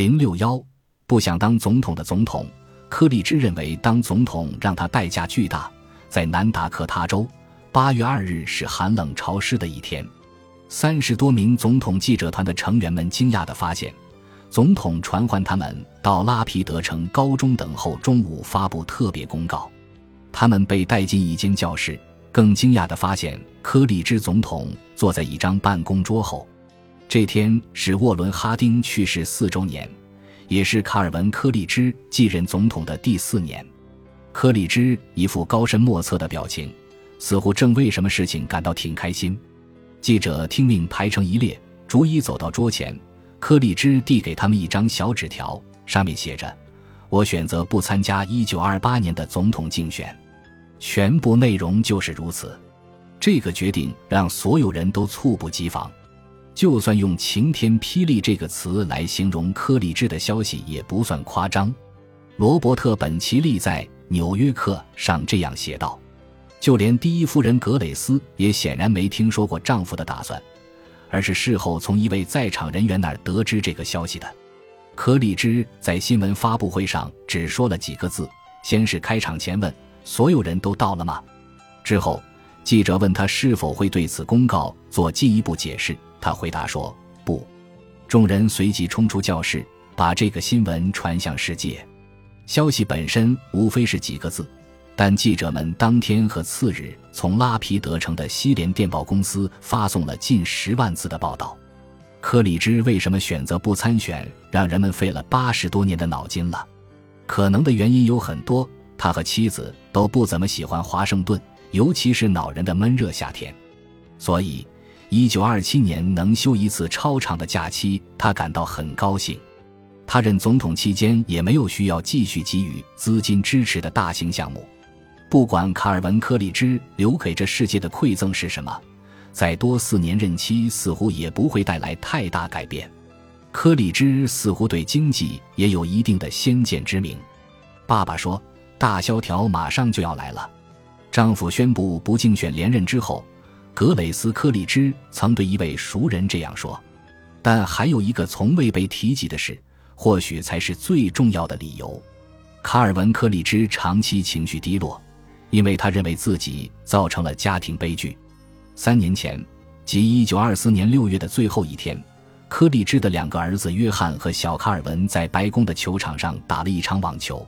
零六幺不想当总统的总统，柯立芝认为当总统让他代价巨大。在南达科他州，八月二日是寒冷潮湿的一天。三十多名总统记者团的成员们惊讶地发现，总统传唤他们到拉皮德城高中等候中午发布特别公告。他们被带进一间教室，更惊讶地发现柯立芝总统坐在一张办公桌后。这天是沃伦·哈丁去世四周年，也是卡尔文·柯立芝继任总统的第四年。柯立芝一副高深莫测的表情，似乎正为什么事情感到挺开心。记者听命排成一列，逐一走到桌前。柯立芝递给他们一张小纸条，上面写着：“我选择不参加1928年的总统竞选。”全部内容就是如此。这个决定让所有人都猝不及防。就算用“晴天霹雳”这个词来形容柯立芝的消息，也不算夸张。罗伯特·本奇利在。《纽约客》上这样写道：“就连第一夫人格蕾斯也显然没听说过丈夫的打算，而是事后从一位在场人员那儿得知这个消息的。”柯立芝在新闻发布会上只说了几个字，先是开场前问：“所有人都到了吗？”之后，记者问他是否会对此公告做进一步解释，他回答说：“不。”众人随即冲出教室，把这个新闻传向世界。消息本身无非是几个字，但记者们当天和次日从拉皮德城的西联电报公司发送了近十万字的报道。柯里芝为什么选择不参选，让人们费了八十多年的脑筋了。可能的原因有很多，他和妻子都不怎么喜欢华盛顿，尤其是恼人的闷热夏天。所以，一九二七年能休一次超长的假期，他感到很高兴。他任总统期间也没有需要继续给予资金支持的大型项目，不管卡尔文·柯立芝留给这世界的馈赠是什么，再多四年任期似乎也不会带来太大改变。柯立芝似乎对经济也有一定的先见之明。爸爸说：“大萧条马上就要来了。”丈夫宣布不竞选连任之后，格蕾斯·柯立芝曾对一位熟人这样说。但还有一个从未被提及的事。或许才是最重要的理由。卡尔文·柯立芝长期情绪低落，因为他认为自己造成了家庭悲剧。三年前，即1924年6月的最后一天，柯立芝的两个儿子约翰和小卡尔文在白宫的球场上打了一场网球。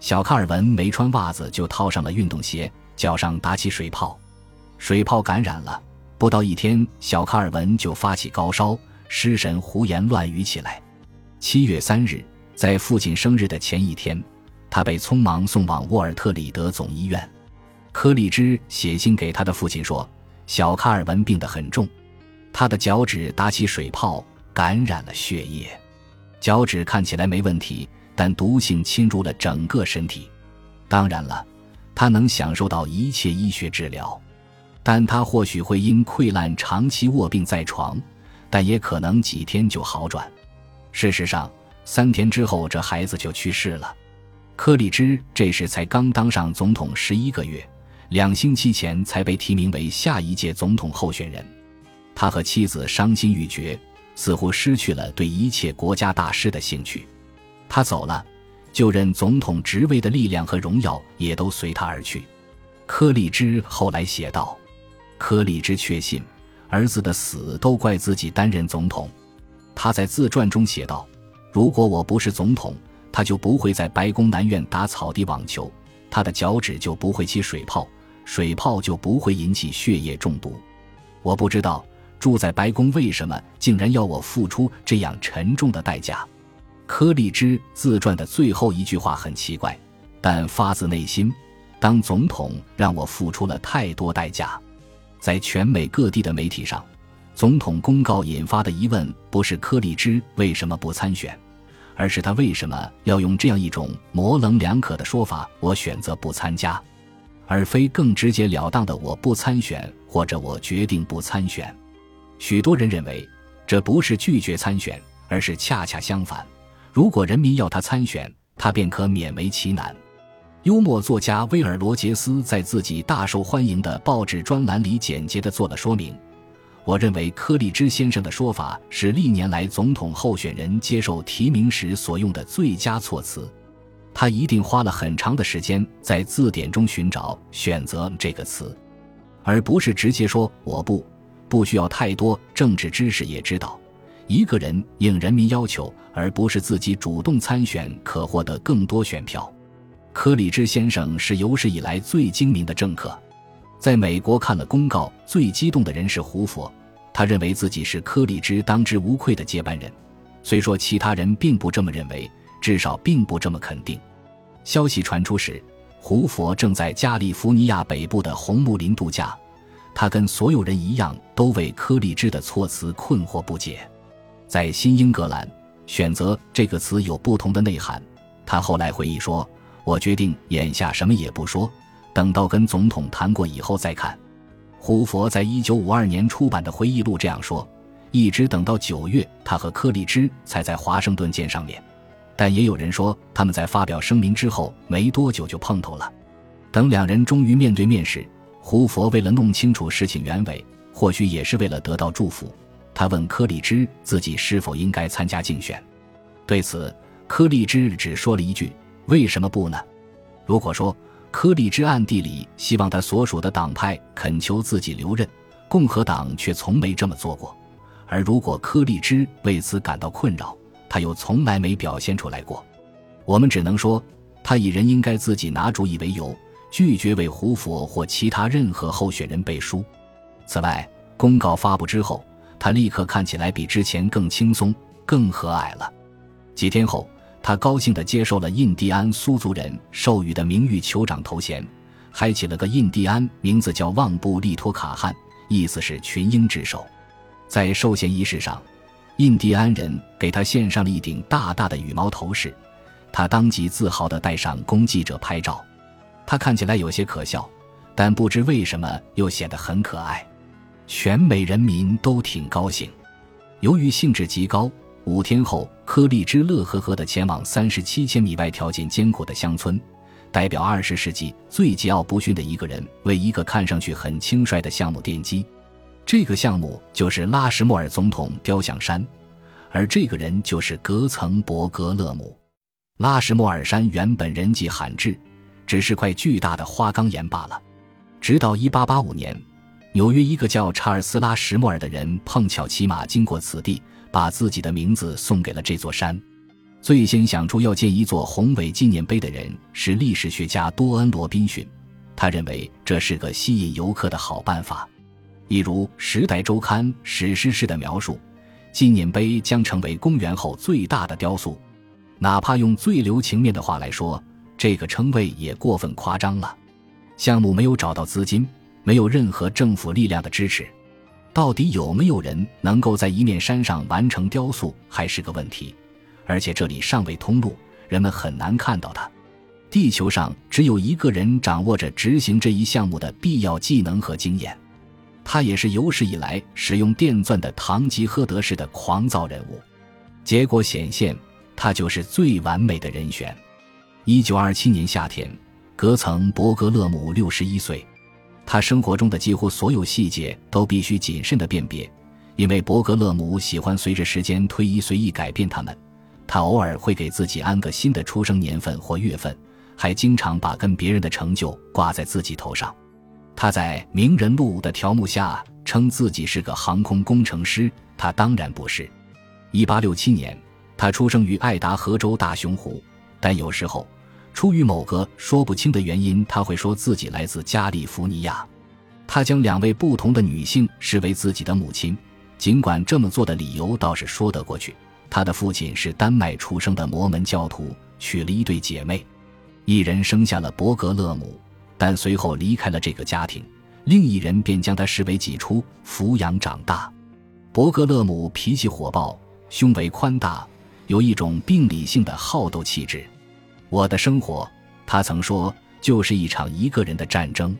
小卡尔文没穿袜子就套上了运动鞋，脚上打起水泡，水泡感染了。不到一天，小卡尔文就发起高烧，失神，胡言乱语起来。七月三日，在父亲生日的前一天，他被匆忙送往沃尔特里德总医院。柯立芝写信给他的父亲说：“小卡尔文病得很重，他的脚趾打起水泡，感染了血液。脚趾看起来没问题，但毒性侵入了整个身体。当然了，他能享受到一切医学治疗，但他或许会因溃烂长期卧病在床，但也可能几天就好转。”事实上，三天之后，这孩子就去世了。柯立芝这时才刚当上总统十一个月，两星期前才被提名为下一届总统候选人。他和妻子伤心欲绝，似乎失去了对一切国家大事的兴趣。他走了，就任总统职位的力量和荣耀也都随他而去。柯立芝后来写道：“柯立芝确信，儿子的死都怪自己担任总统。”他在自传中写道：“如果我不是总统，他就不会在白宫南院打草地网球，他的脚趾就不会起水泡，水泡就不会引起血液中毒。我不知道住在白宫为什么竟然要我付出这样沉重的代价。”柯立芝自传的最后一句话很奇怪，但发自内心：“当总统让我付出了太多代价。”在全美各地的媒体上。总统公告引发的疑问不是柯立芝为什么不参选，而是他为什么要用这样一种模棱两可的说法：“我选择不参加”，而非更直截了当的“我不参选”或者“我决定不参选”。许多人认为，这不是拒绝参选，而是恰恰相反。如果人民要他参选，他便可勉为其难。幽默作家威尔·罗杰斯在自己大受欢迎的报纸专栏里简洁地做了说明。我认为柯立芝先生的说法是历年来总统候选人接受提名时所用的最佳措辞。他一定花了很长的时间在字典中寻找、选择这个词，而不是直接说“我不”。不需要太多政治知识也知道，一个人应人民要求，而不是自己主动参选，可获得更多选票。柯立芝先生是有史以来最精明的政客。在美国看了公告，最激动的人是胡佛，他认为自己是柯立芝当之无愧的接班人。虽说其他人并不这么认为，至少并不这么肯定。消息传出时，胡佛正在加利福尼亚北部的红木林度假。他跟所有人一样，都为柯立芝的措辞困惑不解。在新英格兰，选择这个词有不同的内涵。他后来回忆说：“我决定眼下什么也不说，等到跟总统谈过以后再看。”胡佛在一九五二年出版的回忆录这样说：“一直等到九月，他和柯立芝才在华盛顿见上面。但也有人说，他们在发表声明之后没多久就碰头了。等两人终于面对面时。”胡佛为了弄清楚事情原委，或许也是为了得到祝福，他问柯立芝自己是否应该参加竞选。对此，柯立芝只说了一句：“为什么不呢？”如果说柯立芝暗地里希望他所属的党派恳求自己留任，共和党却从没这么做过；而如果柯立芝为此感到困扰，他又从来没表现出来过。我们只能说，他以人应该自己拿主意为由。拒绝为胡佛或其他任何候选人背书。此外，公告发布之后，他立刻看起来比之前更轻松、更和蔼了。几天后，他高兴地接受了印第安苏族人授予的名誉酋长头衔，还起了个印第安名字叫旺布利托卡汉，意思是群鹰之首。在授衔仪式上，印第安人给他献上了一顶大大的羽毛头饰，他当即自豪地戴上，供记者拍照。他看起来有些可笑，但不知为什么又显得很可爱。全美人民都挺高兴。由于兴致极高，五天后，柯立芝乐呵呵地前往三十七千米外条件艰苦的乡村，代表二十世纪最桀骜不驯的一个人为一个看上去很轻率的项目奠基。这个项目就是拉什莫尔总统雕像山，而这个人就是格岑伯格勒姆。拉什莫尔山原本人迹罕至。只是块巨大的花岗岩罢了。直到1885年，纽约一个叫查尔斯拉什莫尔的人碰巧骑马经过此地，把自己的名字送给了这座山。最先想出要建一座宏伟纪念碑的人是历史学家多恩·罗宾逊，他认为这是个吸引游客的好办法。一如《时代周刊》史诗式的描述，纪念碑将成为公元后最大的雕塑。哪怕用最留情面的话来说。这个称谓也过分夸张了。项目没有找到资金，没有任何政府力量的支持，到底有没有人能够在一面山上完成雕塑还是个问题。而且这里尚未通路，人们很难看到它。地球上只有一个人掌握着执行这一项目的必要技能和经验，他也是有史以来使用电钻的堂吉诃德式的狂躁人物。结果显现，他就是最完美的人选。一九二七年夏天，格层伯格勒姆六十一岁。他生活中的几乎所有细节都必须谨慎的辨别，因为伯格勒姆喜欢随着时间推移随意改变他们。他偶尔会给自己安个新的出生年份或月份，还经常把跟别人的成就挂在自己头上。他在《名人录》的条目下称自己是个航空工程师，他当然不是。一八六七年，他出生于爱达荷州大熊湖。但有时候，出于某个说不清的原因，他会说自己来自加利福尼亚。他将两位不同的女性视为自己的母亲，尽管这么做的理由倒是说得过去。他的父亲是丹麦出生的摩门教徒，娶了一对姐妹，一人生下了伯格勒姆，但随后离开了这个家庭，另一人便将他视为己出，抚养长大。伯格勒姆脾气火爆，胸围宽大，有一种病理性的好斗气质。我的生活，他曾说，就是一场一个人的战争。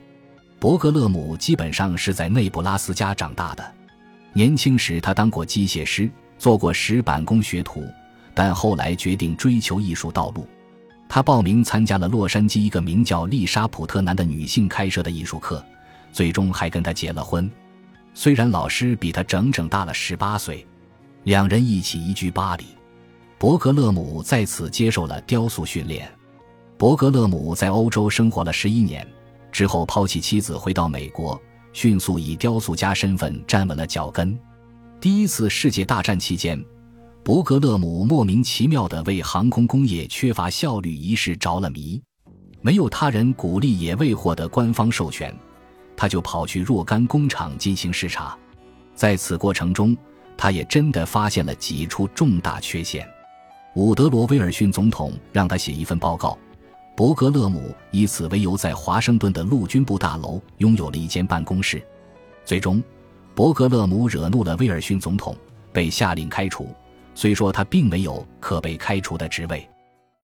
伯格勒姆基本上是在内布拉斯加长大的。年轻时，他当过机械师，做过石板工学徒，但后来决定追求艺术道路。他报名参加了洛杉矶一个名叫丽莎普特南的女性开设的艺术课，最终还跟她结了婚。虽然老师比他整整大了十八岁，两人一起移居巴黎。伯格勒姆在此接受了雕塑训练。伯格勒姆在欧洲生活了十一年之后，抛弃妻子回到美国，迅速以雕塑家身份站稳了脚跟。第一次世界大战期间，伯格勒姆莫名其妙地为航空工业缺乏效率一事着了迷。没有他人鼓励，也未获得官方授权，他就跑去若干工厂进行视察。在此过程中，他也真的发现了几处重大缺陷。伍德罗·威尔逊总统让他写一份报告，伯格勒姆以此为由，在华盛顿的陆军部大楼拥有了一间办公室。最终，伯格勒姆惹怒了威尔逊总统，被下令开除。虽说他并没有可被开除的职位。